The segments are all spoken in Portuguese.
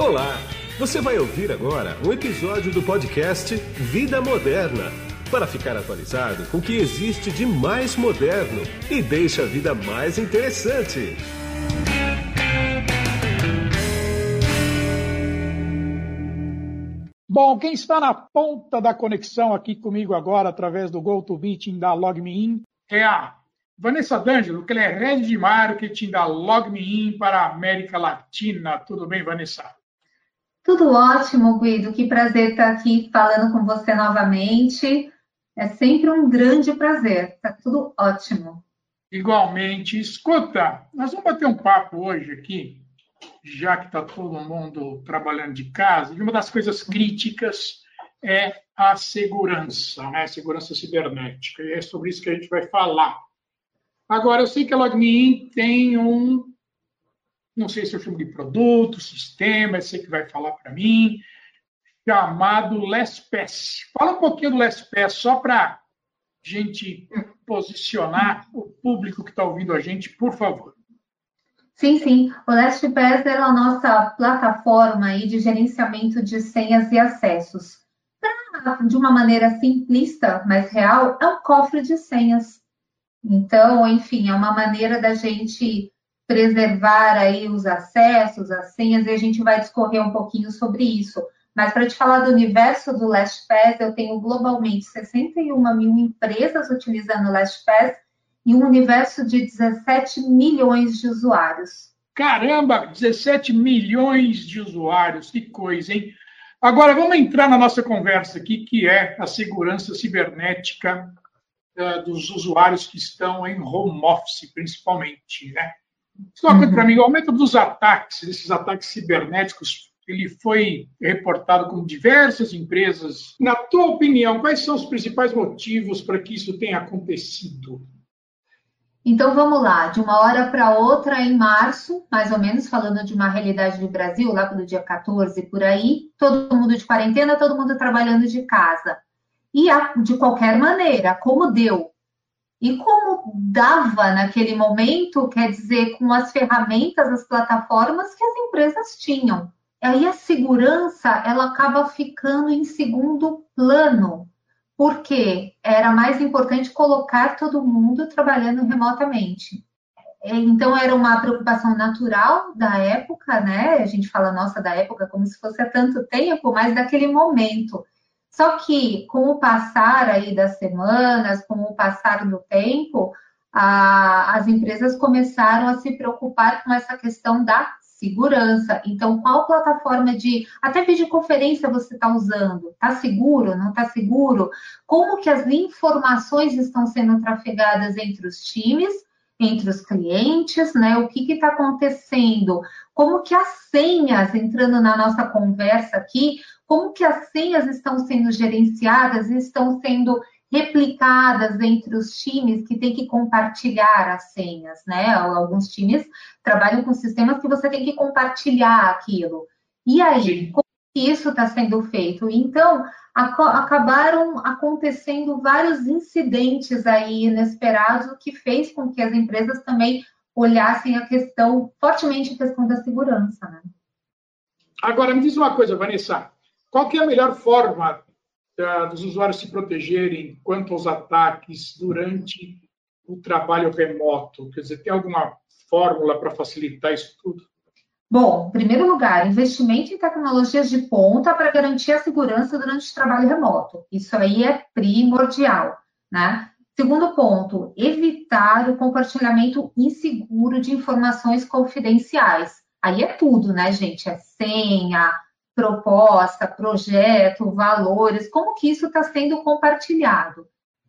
Olá! Você vai ouvir agora um episódio do podcast Vida Moderna para ficar atualizado com o que existe de mais moderno e deixa a vida mais interessante. Bom, quem está na ponta da conexão aqui comigo agora, através do GoToMeeting da LogMeIn, é a Vanessa D'Angelo, que ela é Head de Marketing da LogMeIn para a América Latina. Tudo bem, Vanessa? Tudo ótimo, Guido. Que prazer estar aqui falando com você novamente. É sempre um grande prazer. Está tudo ótimo. Igualmente. Escuta, nós vamos bater um papo hoje aqui, já que está todo mundo trabalhando de casa, e uma das coisas críticas é a segurança, né? segurança cibernética. E é sobre isso que a gente vai falar. Agora, eu sei que a LogMeIn tem um, não sei se eu chamo de produto, sistema, eu sei que vai falar para mim, chamado LastPass. Fala um pouquinho do LastPass, só para gente posicionar o público que está ouvindo a gente, por favor. Sim, sim. O LastPass é a nossa plataforma aí de gerenciamento de senhas e acessos. Pra, de uma maneira simplista, mas real, é um cofre de senhas. Então, enfim, é uma maneira da gente preservar aí os acessos, as senhas, e a gente vai discorrer um pouquinho sobre isso. Mas para te falar do universo do LastPass, eu tenho globalmente 61 mil empresas utilizando o LastPass e um universo de 17 milhões de usuários. Caramba, 17 milhões de usuários, que coisa, hein? Agora vamos entrar na nossa conversa aqui, que é a segurança cibernética uh, dos usuários que estão em home office, principalmente, né? Só uhum. para mim, o aumento dos ataques, desses ataques cibernéticos, ele foi reportado com diversas empresas. Na tua opinião, quais são os principais motivos para que isso tenha acontecido? Então vamos lá, de uma hora para outra, em março, mais ou menos, falando de uma realidade do Brasil, lá pelo dia 14 por aí, todo mundo de quarentena, todo mundo trabalhando de casa. E de qualquer maneira, como deu, e como dava naquele momento, quer dizer, com as ferramentas, as plataformas que as empresas tinham. Aí a segurança, ela acaba ficando em segundo plano, porque era mais importante colocar todo mundo trabalhando remotamente. Então era uma preocupação natural da época, né? A gente fala nossa da época como se fosse há tanto tempo, mas daquele momento. Só que com o passar aí das semanas, com o passar do tempo, a, as empresas começaram a se preocupar com essa questão da segurança. Então, qual plataforma de até videoconferência você está usando? Está seguro? Não está seguro? Como que as informações estão sendo trafegadas entre os times? entre os clientes, né? O que está acontecendo? Como que as senhas, entrando na nossa conversa aqui, como que as senhas estão sendo gerenciadas e estão sendo replicadas entre os times que tem que compartilhar as senhas, né? Alguns times trabalham com sistemas que você tem que compartilhar aquilo. E aí, Sim. como isso está sendo feito? Então, acabaram acontecendo vários incidentes aí inesperados, o que fez com que as empresas também olhassem a questão, fortemente a questão da segurança, né? Agora, me diz uma coisa, Vanessa. Qual que é a melhor forma dos usuários se protegerem quanto aos ataques durante o trabalho remoto? Quer dizer, tem alguma fórmula para facilitar isso tudo? Bom, em primeiro lugar, investimento em tecnologias de ponta para garantir a segurança durante o trabalho remoto. Isso aí é primordial, né? Segundo ponto, evitar o compartilhamento inseguro de informações confidenciais. Aí é tudo, né, gente? É senha, proposta, projeto, valores, como que isso está sendo compartilhado.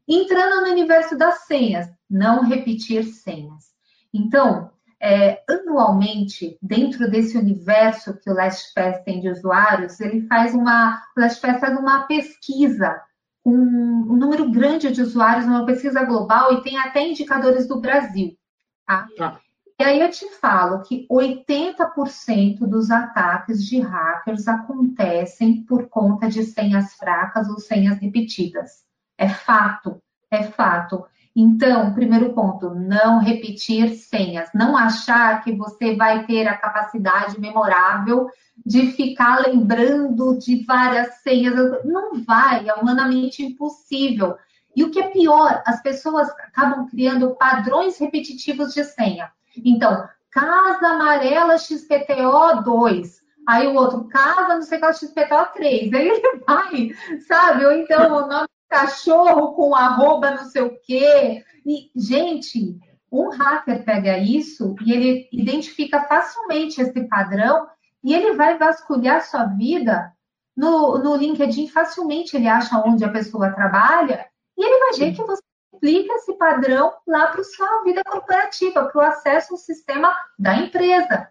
Entrando no universo das senhas, não repetir senhas. Então, é, anualmente, dentro desse universo que o LastPass tem de usuários, ele faz uma, o LastPass faz uma pesquisa com um número grande de usuários, uma pesquisa global e tem até indicadores do Brasil. Tá? tá. E aí eu te falo que 80% dos ataques de hackers acontecem por conta de senhas fracas ou senhas repetidas. É fato, é fato. Então, primeiro ponto, não repetir senhas, não achar que você vai ter a capacidade memorável de ficar lembrando de várias senhas. Não vai, é humanamente impossível. E o que é pior, as pessoas acabam criando padrões repetitivos de senha. Então, casa amarela XPTO 2. Aí o outro, casa não sei qual XPTO 3. Aí ele vai, sabe? Ou então o nome cachorro com arroba não sei o quê. E, gente, um hacker pega isso e ele identifica facilmente esse padrão e ele vai vasculhar sua vida no, no LinkedIn facilmente. Ele acha onde a pessoa trabalha e ele vai ver que você aplica esse padrão lá para a sua vida corporativa, para o acesso ao sistema da empresa.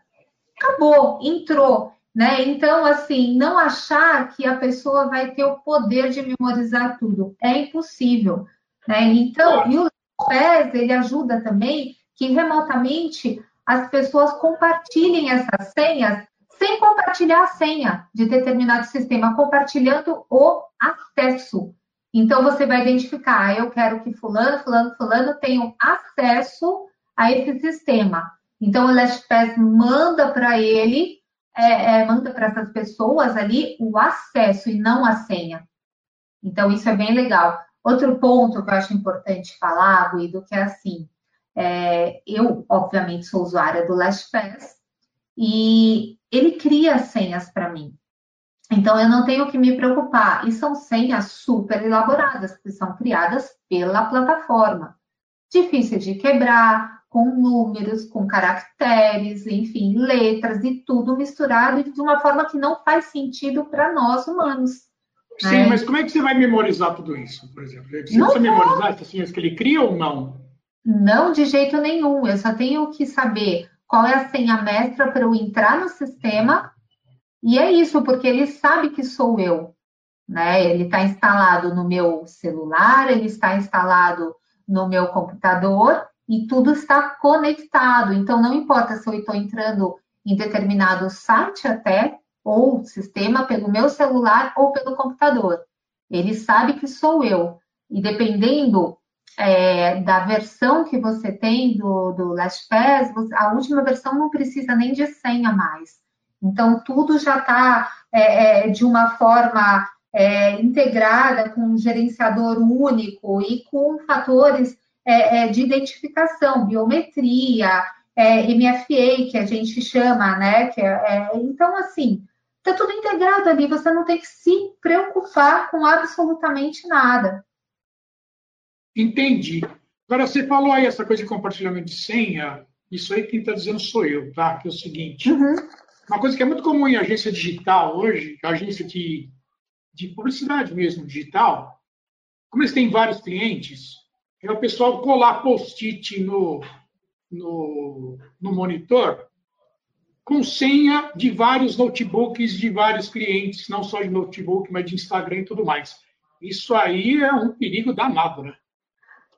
Acabou, entrou. Né? Então, assim, não achar que a pessoa vai ter o poder de memorizar tudo. É impossível. Né? Então, e o PES, ele ajuda também que remotamente as pessoas compartilhem essas senhas sem compartilhar a senha de determinado sistema, compartilhando o acesso. Então, você vai identificar, ah, eu quero que fulano, fulano, fulano tenham acesso a esse sistema. Então, o LastPass manda para ele é, é, manda para essas pessoas ali o acesso e não a senha. Então, isso é bem legal. Outro ponto que eu acho importante falar, Guido, que é assim, é, eu, obviamente, sou usuária do LastPass e ele cria senhas para mim. Então, eu não tenho que me preocupar. E são senhas super elaboradas, que são criadas pela plataforma. Difícil de quebrar, com números, com caracteres, enfim, letras e tudo misturado de uma forma que não faz sentido para nós humanos. Sim, né? mas como é que você vai memorizar tudo isso, por exemplo? Você não precisa memorizar essas senhas que ele cria ou não? Não, de jeito nenhum. Eu só tenho que saber qual é a senha mestra para eu entrar no sistema. E é isso, porque ele sabe que sou eu. Né? Ele está instalado no meu celular, ele está instalado no meu computador e tudo está conectado. Então, não importa se eu estou entrando em determinado site até, ou sistema, pelo meu celular ou pelo computador. Ele sabe que sou eu. E dependendo é, da versão que você tem do, do LastPass, a última versão não precisa nem de senha mais. Então, tudo já está é, é, de uma forma é, integrada com um gerenciador único e com fatores é, é, de identificação, biometria, é, MFA, que a gente chama, né? Que então, assim, está tudo integrado ali, você não tem que se preocupar com absolutamente nada. Entendi. Agora, você falou aí essa coisa de compartilhamento de senha, isso aí quem está dizendo sou eu, tá? Que é o seguinte, uhum. Uma coisa que é muito comum em agência digital hoje, agência de, de publicidade mesmo, digital, como eles têm vários clientes, é o pessoal colar post-it no, no, no monitor com senha de vários notebooks de vários clientes, não só de notebook, mas de Instagram e tudo mais. Isso aí é um perigo danado, né?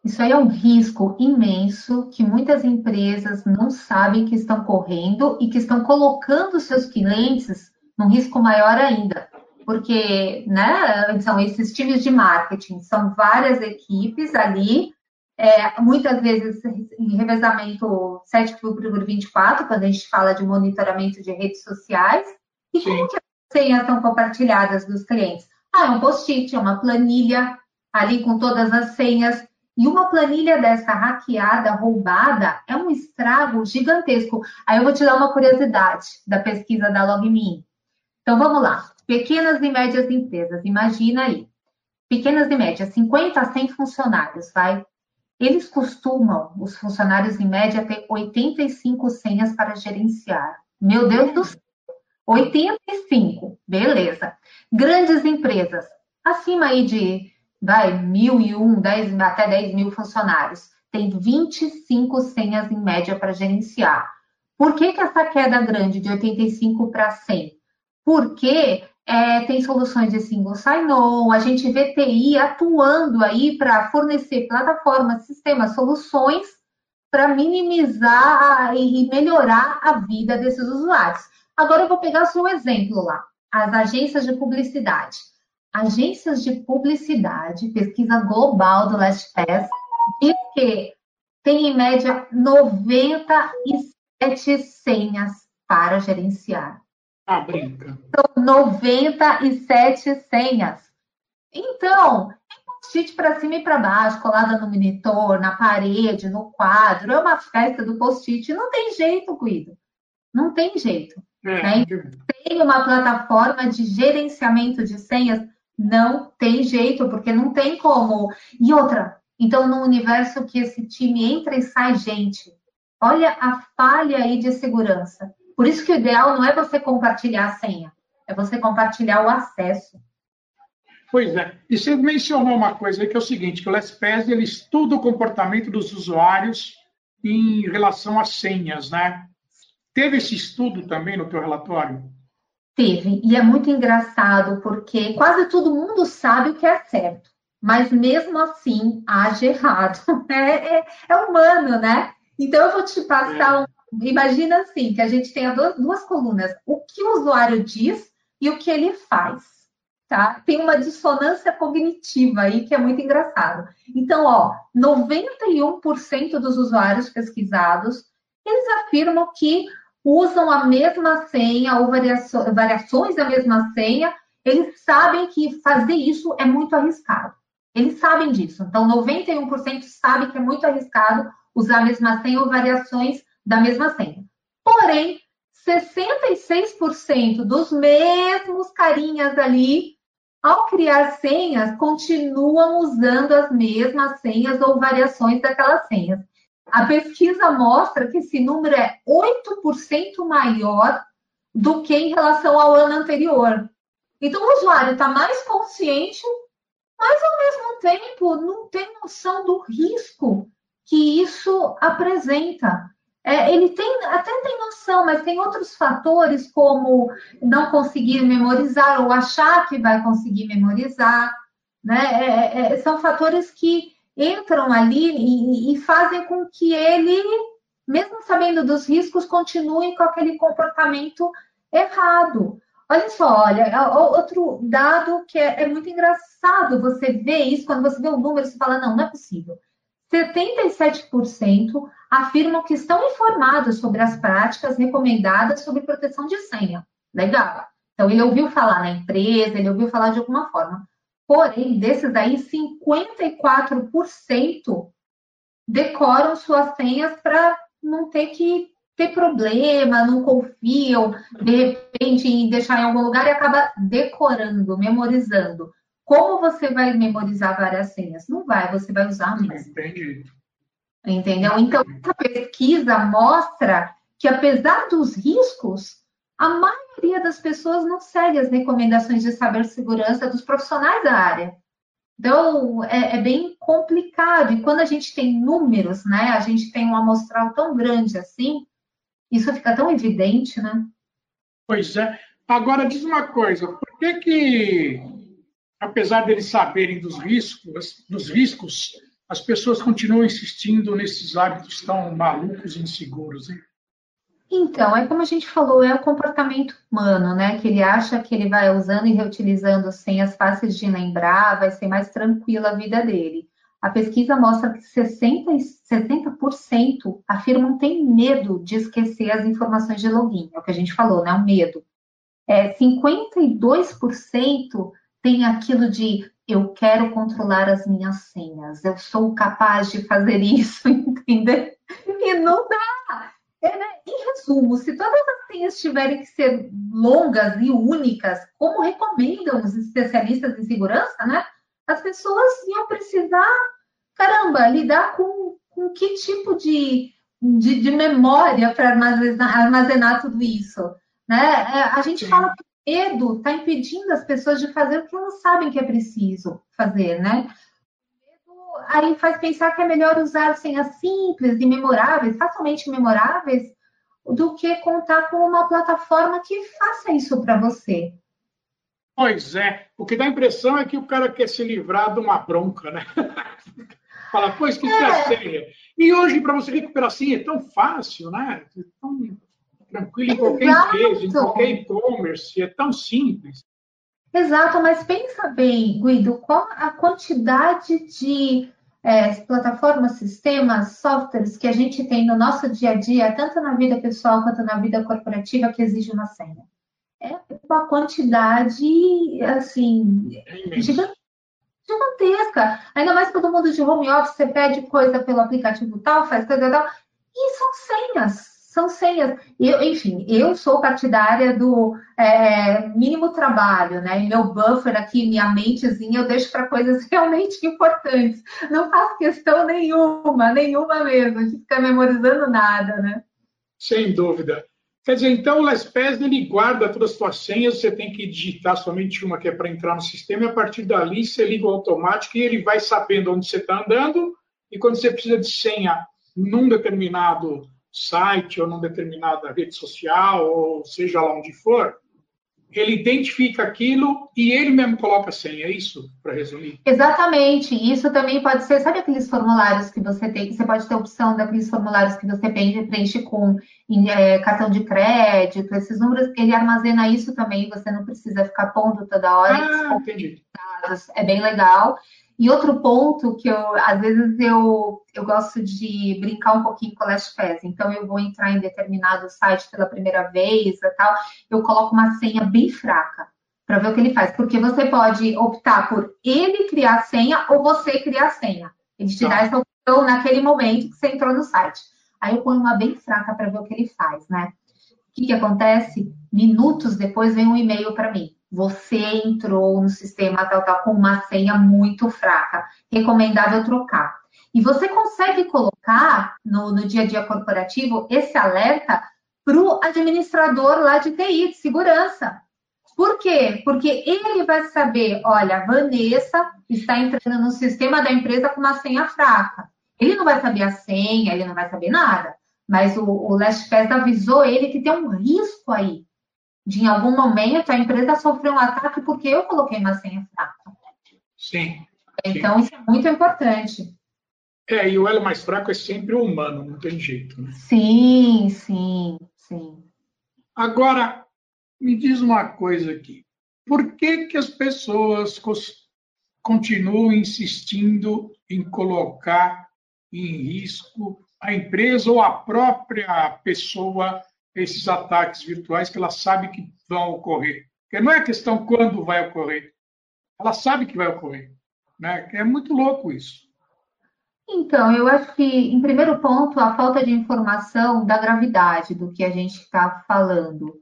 Isso aí é um risco imenso que muitas empresas não sabem que estão correndo e que estão colocando seus clientes num risco maior ainda. Porque, né, são esses times de marketing, são várias equipes ali, é, muitas vezes em revezamento 7 por 24, quando a gente fala de monitoramento de redes sociais. E Sim. como que as senhas são compartilhadas dos clientes? Ah, é um post-it, é uma planilha ali com todas as senhas. E uma planilha dessa hackeada, roubada, é um estrago gigantesco. Aí eu vou te dar uma curiosidade da pesquisa da LogMe. Então vamos lá. Pequenas e médias empresas, imagina aí. Pequenas e médias, 50 a 100 funcionários, vai? Eles costumam, os funcionários em média, ter 85 senhas para gerenciar. Meu Deus do céu! 85, beleza. Grandes empresas, acima aí de vai, mil e um, dez, até 10 mil funcionários, tem 25 senhas em média para gerenciar. Por que, que essa queda grande de 85 para 100? Porque é, tem soluções de single sign-on, a gente vê TI atuando aí para fornecer plataformas, sistemas, soluções para minimizar e melhorar a vida desses usuários. Agora eu vou pegar só um exemplo lá, as agências de publicidade. Agências de publicidade, pesquisa global do LastPass, diz quê? Tem em média 97 senhas para gerenciar. Ah, brinca. São 97 senhas. Então, post-it para cima e para baixo, colada no monitor, na parede, no quadro, é uma festa do post-it. Não tem jeito, Guido. Não tem jeito. É, né? Tem uma plataforma de gerenciamento de senhas? Não tem jeito, porque não tem como. E outra, então, no universo que esse time entra e sai gente, olha a falha aí de segurança. Por isso que o ideal não é você compartilhar a senha, é você compartilhar o acesso. Pois é. E você mencionou uma coisa aí que é o seguinte, que o LastPass ele estuda o comportamento dos usuários em relação às senhas, né? Teve esse estudo também no teu relatório? Teve, e é muito engraçado porque quase todo mundo sabe o que é certo, mas mesmo assim age errado. É, é, é humano, né? Então eu vou te passar é. um. Imagina assim, que a gente tenha duas, duas colunas: o que o usuário diz e o que ele faz. Tá? Tem uma dissonância cognitiva aí que é muito engraçado. Então, ó, 91% dos usuários pesquisados, eles afirmam que usam a mesma senha ou variações da mesma senha, eles sabem que fazer isso é muito arriscado. Eles sabem disso. Então, 91% sabem que é muito arriscado usar a mesma senha ou variações da mesma senha. Porém, 66% dos mesmos carinhas ali, ao criar senhas, continuam usando as mesmas senhas ou variações daquelas senhas. A pesquisa mostra que esse número é 8% maior do que em relação ao ano anterior. Então, o usuário está mais consciente, mas ao mesmo tempo não tem noção do risco que isso apresenta. É, ele tem, até tem noção, mas tem outros fatores, como não conseguir memorizar ou achar que vai conseguir memorizar. Né? É, é, é são fatores que entram ali e, e fazem com que ele, mesmo sabendo dos riscos, continue com aquele comportamento errado. Olha só, olha, outro dado que é, é, muito engraçado você ver isso, quando você vê o número, você fala, não, não é possível. 77% afirmam que estão informados sobre as práticas recomendadas sobre proteção de senha. Legal. Então, ele ouviu falar na empresa, ele ouviu falar de alguma forma. Porém, desses aí, 54% decoram suas senhas para não ter que ter problema, não confiam, de repente, em deixar em algum lugar e acaba decorando, memorizando. Como você vai memorizar várias senhas? Não vai, você vai usar a mesma. Entendi. Entendeu? Então, essa pesquisa mostra que, apesar dos riscos, a maioria das pessoas não segue as recomendações de cibersegurança dos profissionais da área. Então, é, é, bem complicado. E quando a gente tem números, né? A gente tem um amostral tão grande assim, isso fica tão evidente, né? Pois é. Agora, diz uma coisa. Por que que, apesar deles saberem dos riscos, dos riscos, as pessoas continuam insistindo nesses hábitos tão malucos e inseguros, hein? Então, é como a gente falou, é o comportamento humano, né? Que ele acha que ele vai usando e reutilizando senhas fáceis de lembrar, vai ser mais tranquila a vida dele. A pesquisa mostra que 60%, 60% afirmam ter medo de esquecer as informações de login, é o que a gente falou, né? O medo. É, 52% tem aquilo de eu quero controlar as minhas senhas, eu sou capaz de fazer isso, entendeu? E não dá. É, né? Em resumo, se todas as senhas tiverem que ser longas e únicas, como recomendam os especialistas em segurança, né? As pessoas iam precisar, caramba, lidar com, com que tipo de, de, de memória para armazenar, armazenar, tudo isso. Né? É, a gente Sim. fala que o medo está impedindo as pessoas de fazer o que elas sabem que é preciso fazer, né? Aí faz pensar que é melhor usar senhas simples e memoráveis, facilmente memoráveis, do que contar com uma plataforma que faça isso para você. Pois é, o que dá a impressão é que o cara quer se livrar de uma bronca, né? Fala, pô, esqueci é. a senha. E hoje, para você recuperar a senha, é tão fácil, né? É tão tranquilo em qualquer empresa, em qualquer e-commerce, é tão simples. Exato, mas pensa bem, Guido, qual a quantidade de é, plataformas, sistemas, softwares que a gente tem no nosso dia a dia, tanto na vida pessoal quanto na vida corporativa, que exige uma senha. É uma quantidade, assim, é gigantesca. Ainda mais todo mundo de home office, você pede coisa pelo aplicativo tal, faz coisa tal. E são senhas são senhas. Eu, enfim, eu sou partidária do é, mínimo trabalho, né? meu buffer aqui, minha mentezinha, eu deixo para coisas realmente importantes. Não faço questão nenhuma, nenhuma mesmo, de ficar memorizando nada, né? Sem dúvida. Quer dizer, então o LastPass ele guarda todas as suas senhas, você tem que digitar somente uma que é para entrar no sistema, e a partir dali você liga o automático e ele vai sabendo onde você está andando, e quando você precisa de senha num determinado site ou numa determinada rede social, ou seja lá onde for, ele identifica aquilo e ele mesmo coloca a senha, é isso, para resumir? Exatamente. Isso também pode ser, sabe aqueles formulários que você tem, você pode ter a opção daqueles formulários que você preenche com é, cartão de crédito, esses números, ele armazena isso também, você não precisa ficar pondo toda hora. Ah, entendi. É bem legal. E outro ponto que eu, às vezes, eu, eu gosto de brincar um pouquinho com o LastPass. Então, eu vou entrar em determinado site pela primeira vez e tal, eu coloco uma senha bem fraca para ver o que ele faz. Porque você pode optar por ele criar a senha ou você criar a senha. Ele te dá tá. essa opção naquele momento que você entrou no site. Aí eu ponho uma bem fraca para ver o que ele faz, né? O que, que acontece? Minutos depois vem um e-mail para mim você entrou no sistema tal, tal, com uma senha muito fraca. Recomendável trocar. E você consegue colocar no, no dia a dia corporativo esse alerta para o administrador lá de TI, de segurança. Por quê? Porque ele vai saber, olha, Vanessa está entrando no sistema da empresa com uma senha fraca. Ele não vai saber a senha, ele não vai saber nada. Mas o, o LastPass avisou ele que tem um risco aí de em algum momento a empresa sofreu um ataque porque eu coloquei uma senha fraca. Sim. Então, sim. isso é muito importante. É, e o elo mais fraco é sempre o humano, não tem jeito. Né? Sim, sim, sim. Agora, me diz uma coisa aqui. Por que, que as pessoas continuam insistindo em colocar em risco a empresa ou a própria pessoa esses ataques virtuais que ela sabe que vão ocorrer. Porque não é questão quando vai ocorrer, ela sabe que vai ocorrer. Né? É muito louco isso. Então, eu acho que, em primeiro ponto, a falta de informação da gravidade do que a gente está falando.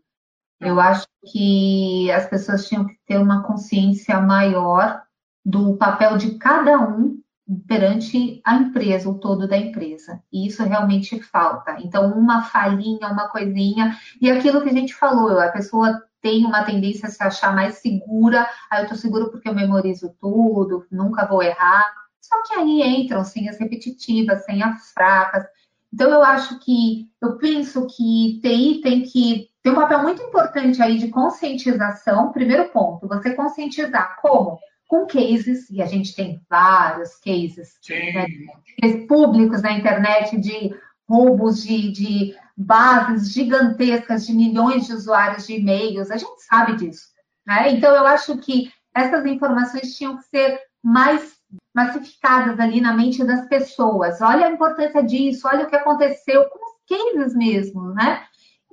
Eu acho que as pessoas tinham que ter uma consciência maior do papel de cada um perante a empresa, o todo da empresa. E isso realmente falta. Então, uma falhinha, uma coisinha, e aquilo que a gente falou, a pessoa tem uma tendência a se achar mais segura, ah, eu estou seguro porque eu memorizo tudo, nunca vou errar. Só que aí entram senhas repetitivas, senhas fracas. Então, eu acho que, eu penso que TI tem que ter um papel muito importante aí de conscientização. Primeiro ponto, você conscientizar como? Com cases, e a gente tem vários cases né, públicos na internet de roubos de, de, bases gigantescas de milhões de usuários de e-mails, a gente sabe disso. Né? Então, eu acho que essas informações tinham que ser mais massificadas ali na mente das pessoas. Olha a importância disso, olha o que aconteceu com os cases mesmo, né?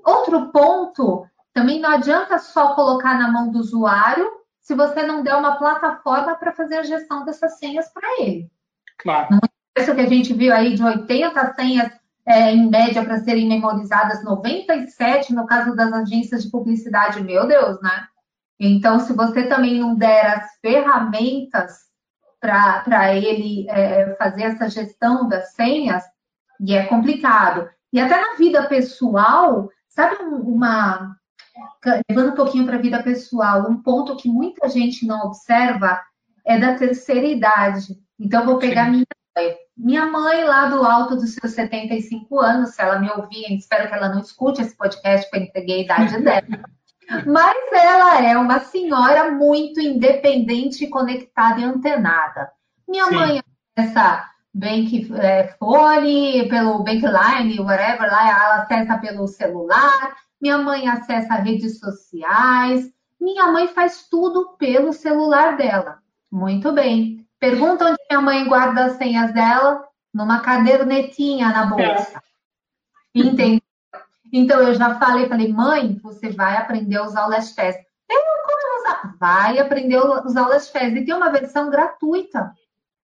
Outro ponto, também não adianta só colocar na mão do usuário se você não der uma plataforma para fazer a gestão dessas senhas para ele. Claro. Não é isso que a gente viu aí de 80 senhas é, em média para serem memorizadas, 97 no caso das agências de publicidade, meu Deus, né? Então, se você também não der as ferramentas para ele é, fazer essa gestão das senhas, e é complicado. E até na vida pessoal, sabe uma, levando um pouquinho para a vida pessoal, um ponto que muita gente não observa é da terceira idade. Então, vou pegar Sim. minha mãe. Minha mãe, lá do alto dos seus 75 anos, se ela me ouvir, espero que ela não escute esse podcast, porque eu entreguei a idade dela. Mas ela é uma senhora muito independente, conectada e antenada. Minha Sim. mãe acessa Bank é, Phone, pelo Bankline, whatever, lá ela acessa pelo celular minha mãe acessa redes sociais, minha mãe faz tudo pelo celular dela. Muito bem. Pergunta onde minha mãe guarda as senhas dela, numa cadernetinha na bolsa. É. Entendeu? Então eu já falei, falei, mãe, você vai aprender a usar o LastPass. Eu, como usar? Vai aprender a usar o LastPass. E tem uma versão gratuita.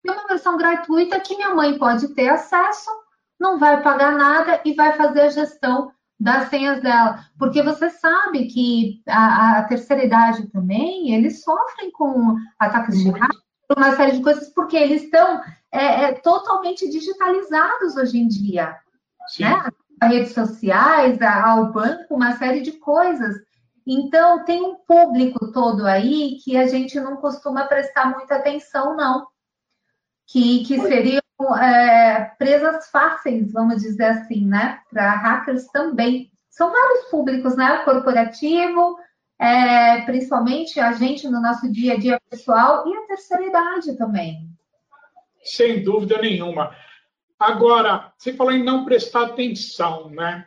Tem uma versão gratuita que minha mãe pode ter acesso, não vai pagar nada e vai fazer a gestão das senhas dela. Porque você sabe que a, a terceira idade também, eles sofrem com ataques de raiva, uma série de coisas, porque eles estão é, é, totalmente digitalizados hoje em dia. Sim. Né? A redes sociais, ao banco, uma série de coisas. Então, tem um público todo aí que a gente não costuma prestar muita atenção, não. Que, que seriam é, presas fáceis, vamos dizer assim, né? Para hackers também. São vários públicos, né? Corporativo, é, principalmente a gente no nosso dia a dia pessoal e a terceira idade também. Sem dúvida nenhuma. Agora, você falou em não prestar atenção, né?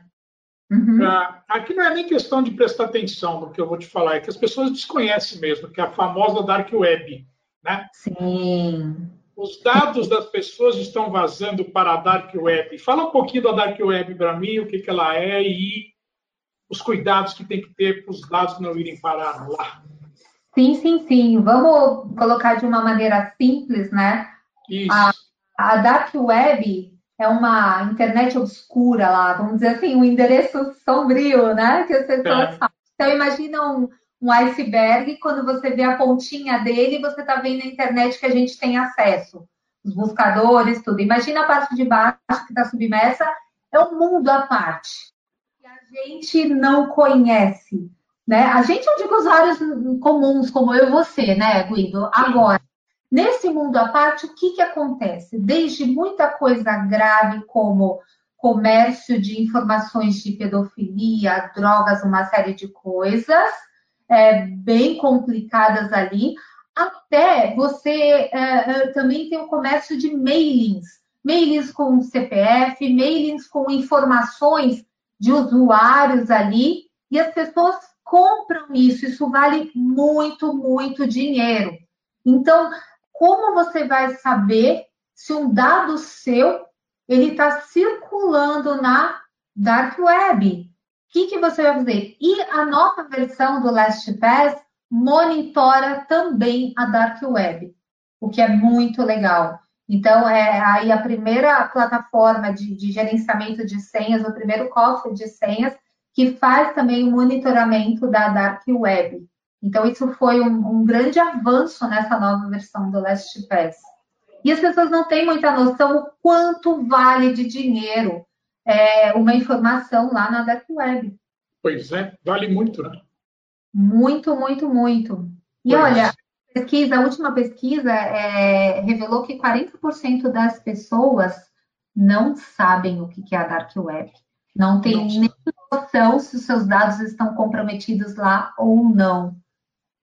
Uhum. Ah, aqui não é nem questão de prestar atenção no que eu vou te falar, é que as pessoas desconhecem mesmo, que é a famosa Dark Web, né? Sim. Os dados das pessoas estão vazando para a Dark Web. Fala um pouquinho da Dark Web para mim, o que, que ela é e os cuidados que tem que ter para os dados não irem parar lá. Sim, sim, sim. Vamos colocar de uma maneira simples, né? Isso. A, a Dark Web é uma internet obscura lá, vamos dizer assim, um endereço sombrio, né? Que as pessoas é. falam. Então, imagina um, um iceberg, quando você vê a pontinha dele, você está vendo a internet que a gente tem acesso. Os buscadores, tudo. Imagina a parte de baixo que está submersa, é um mundo à parte gente não conhece, né? A gente, eu digo usuários comuns, como eu e você, né, Guido? Agora, nesse mundo à parte, o que, que acontece? Desde muita coisa grave, como comércio de informações de pedofilia, drogas, uma série de coisas é, bem complicadas ali, até você é, é também tem o comércio de mailings, mailings com CPF, mailings com informações de usuários ali e as pessoas compram isso. Isso vale muito, muito dinheiro. Então, como você vai saber se um dado seu ele está circulando na dark web? Que, que você vai fazer? E a nova versão do LastPass monitora também a dark web, o que é muito legal. Então, é aí a primeira plataforma de, de gerenciamento de senhas, o primeiro cofre de senhas, que faz também o monitoramento da Dark Web. Então, isso foi um, um grande avanço nessa nova versão do LastPass. E as pessoas não têm muita noção o quanto vale de dinheiro é, uma informação lá na Dark Web. Pois é, vale muito, né? Muito, muito, muito. E pois. olha, pesquisa, a última pesquisa é, revelou que 40% das pessoas não sabem o que é a Dark Web. Não tem nem noção se os seus dados estão comprometidos lá ou não.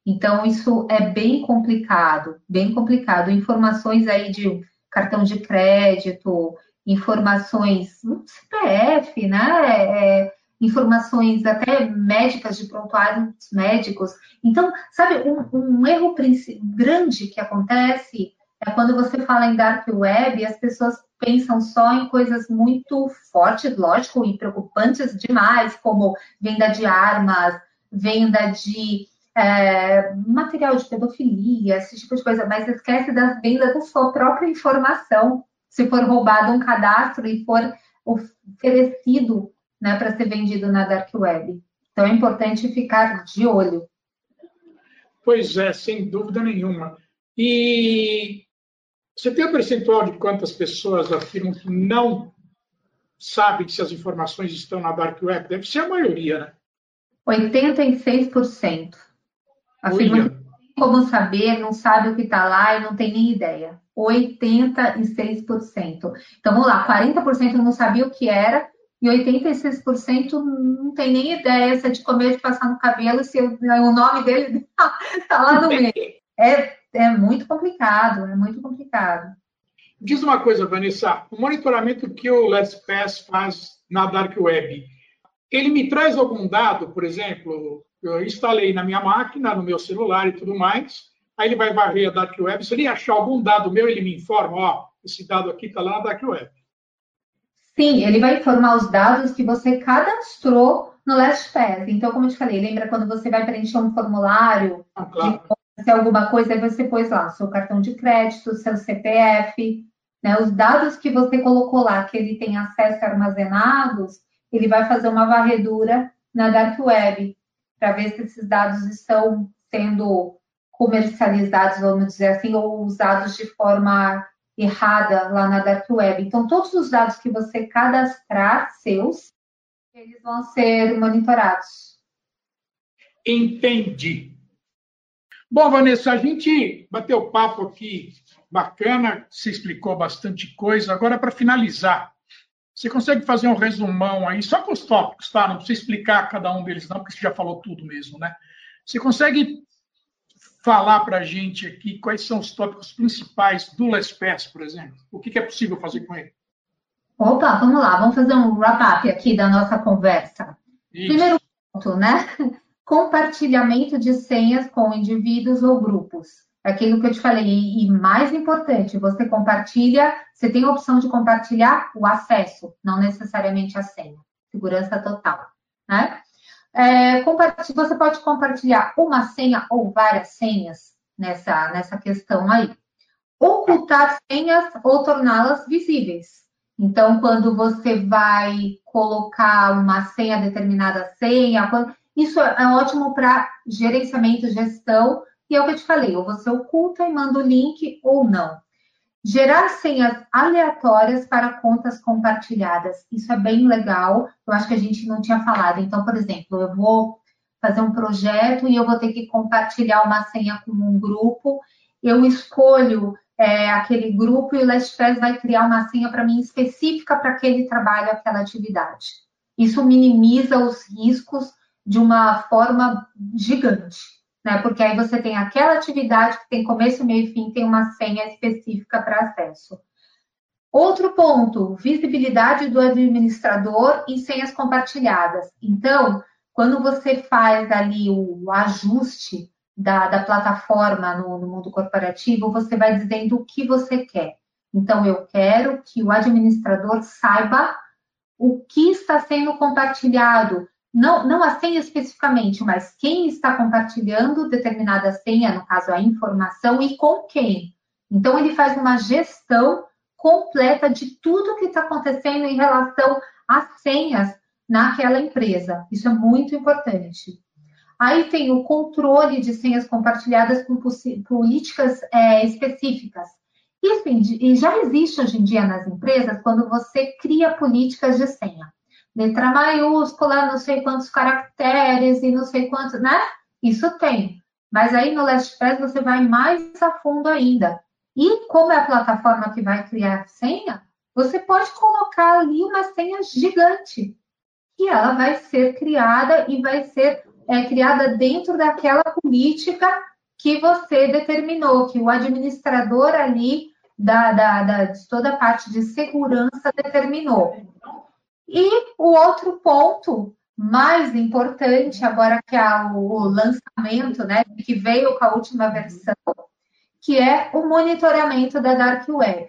Então, isso é bem complicado, bem complicado. Informações aí de cartão de crédito, informações no CPF, né? É, informações até médicas de prontuários médicos. Então, sabe, um, um erro grande que acontece é quando você fala em dark web as pessoas pensam só em coisas muito fortes, lógico, e preocupantes demais, como venda de armas, venda de é, material de pedofilia, esse tipo de coisa, mas esquece das vendas da sua própria informação. Se for roubado um cadastro e for oferecido né, para ser vendido na dark web. Então é importante ficar de olho. Pois é, sem dúvida nenhuma. E você tem um percentual de quantas pessoas afirmam que não sabem se as informações estão na dark web? Deve ser a maioria, né? 86%. Afirmam que como saber, não sabe o que está lá e não tem nem ideia. 86%. Então, vamos lá, 40% não sabia o que era e 86% não tem nem ideia se é de comer, de passar no cabelo, se o nome dele está lá no meio. É, é muito complicado, é muito complicado. Diz uma coisa, Vanessa, o monitoramento que o Let's Pass faz na Dark Web, ele me traz algum dado, por exemplo, eu instalei na minha máquina, no meu celular e tudo mais, aí ele vai varrer a Dark Web. Se ele achar algum dado meu, ele me informa, ó, esse dado aqui está lá na Dark Web. Sim, ele vai informar os dados que você cadastrou no LastPass. Então, como eu te falei, lembra quando você vai preencher um formulário, ah, claro. se alguma coisa, aí você pôs lá seu cartão de crédito, seu CPF, né, os dados que você colocou lá, que ele tem acesso armazenados, ele vai fazer uma varredura na Dark Web para ver se esses dados estão sendo comercializados, vamos dizer assim, ou usados de forma errada lá na Dark Web. Então, todos os dados que você cadastrar seus, eles vão ser monitorados. Entendi. Bom, Vanessa, a gente bateu papo aqui bacana, se explicou bastante coisa. Agora, para finalizar, você consegue fazer um resumão aí, só com os tópicos, tá? Não precisa explicar cada um deles, não, porque você já falou tudo mesmo, né? Você consegue falar para a gente aqui quais são os tópicos principais do LESPES, por exemplo? O que, é possível fazer com ele? Opa, vamos lá, vamos fazer um wrap-up aqui da nossa conversa. Isso. Primeiro ponto, né? Compartilhamento de senhas com indivíduos ou grupos. Aquilo que eu te falei, e mais importante, você compartilha, você tem a opção de compartilhar o acesso, não necessariamente a senha. Segurança total, né? É, você pode compartilhar uma senha ou várias senhas nessa, nessa questão aí. Ocultar senhas ou torná-las visíveis. Então, quando você vai colocar uma senha, determinada senha, isso é ótimo para gerenciamento, gestão, e é o que eu te falei, ou você oculta e manda o link ou não. Gerar senhas aleatórias para contas compartilhadas. Isso é bem legal. Eu acho que a gente não tinha falado. Então, por exemplo, eu vou fazer um projeto e eu vou ter que compartilhar uma senha com um grupo. Eu escolho é, aquele grupo e o LastPass vai criar uma senha para mim específica para aquele trabalho, aquela atividade. Isso minimiza os riscos de uma forma gigante né? Porque aí você tem aquela atividade que tem começo, meio e fim, tem uma senha específica para acesso. Outro ponto, visibilidade do administrador e senhas compartilhadas. Então, quando você faz ali o ajuste da, da plataforma no, no mundo corporativo, você vai dizendo o que você quer. Então, eu quero que o administrador saiba o que está sendo compartilhado, não, não a senha especificamente, mas quem está compartilhando determinada senha, no caso a informação, e com quem. Então, ele faz uma gestão completa de tudo que está acontecendo em relação às senhas naquela empresa. Isso é muito importante. Aí tem o controle de senhas compartilhadas com políticas é, específicas. E já existe hoje em dia nas empresas quando você cria políticas de senha letra maiúscula, não sei quantos caracteres e não sei quantos, né? Isso tem. Mas aí no LastPass você vai mais a fundo ainda. E como é a plataforma que vai criar senha, você pode colocar ali uma senha gigante. E ela vai ser criada e vai ser é, criada dentro daquela política que você determinou, que o administrador ali da, da, da, de toda a parte de segurança determinou. E o outro ponto mais importante, agora que é o lançamento, né, que veio com a última versão, que é o monitoramento da Dark Web,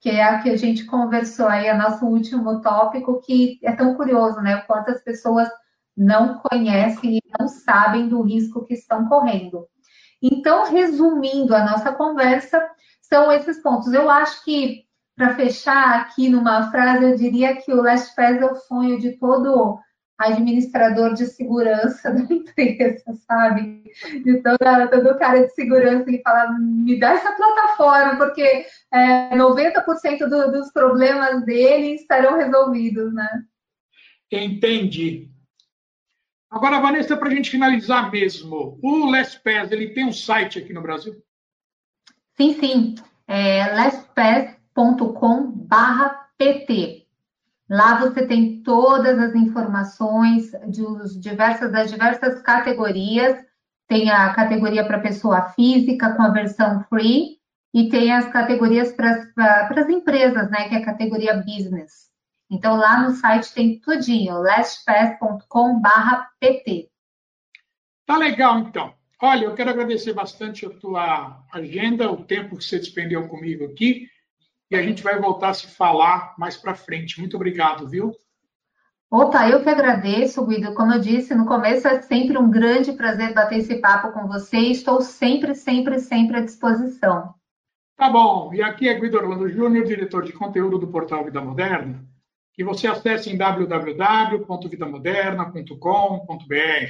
que é a que a gente conversou aí, é nosso último tópico, que é tão curioso, né, quantas pessoas não conhecem e não sabem do risco que estão correndo. Então, resumindo a nossa conversa, são esses pontos. Eu acho que para fechar aqui numa frase, eu diria que o LastPass é o sonho de todo administrador de segurança da empresa, sabe? De toda, todo cara de segurança que fala, me dá essa plataforma, porque é, 90% do, dos problemas dele estarão resolvidos, né? Entendi. Agora, Vanessa, para a gente finalizar mesmo, o LastPass, ele tem um site aqui no Brasil? Sim, sim. É LastPass pt Lá você tem todas as informações de diversas, das diversas categorias. Tem a categoria para pessoa física com a versão free e tem as categorias para as empresas, né? Que é a categoria business. Então lá no site tem tudinho, lastpass.com/pt. Tá legal então. Olha, eu quero agradecer bastante a tua agenda, o tempo que você despendeu comigo aqui, e a gente vai voltar a se falar mais para frente. Muito obrigado, viu? Opa, eu que agradeço, Guido. Como eu disse no começo, é sempre um grande prazer bater esse papo com você. Estou sempre, sempre, sempre à disposição. Tá bom. E aqui é Guido Orlando Júnior, diretor de conteúdo do portal Vida Moderna, que você acesse em www.vidamoderna.com.br.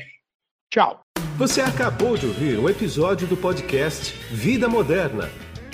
Tchau. Você acabou de ouvir um episódio do podcast Vida Moderna.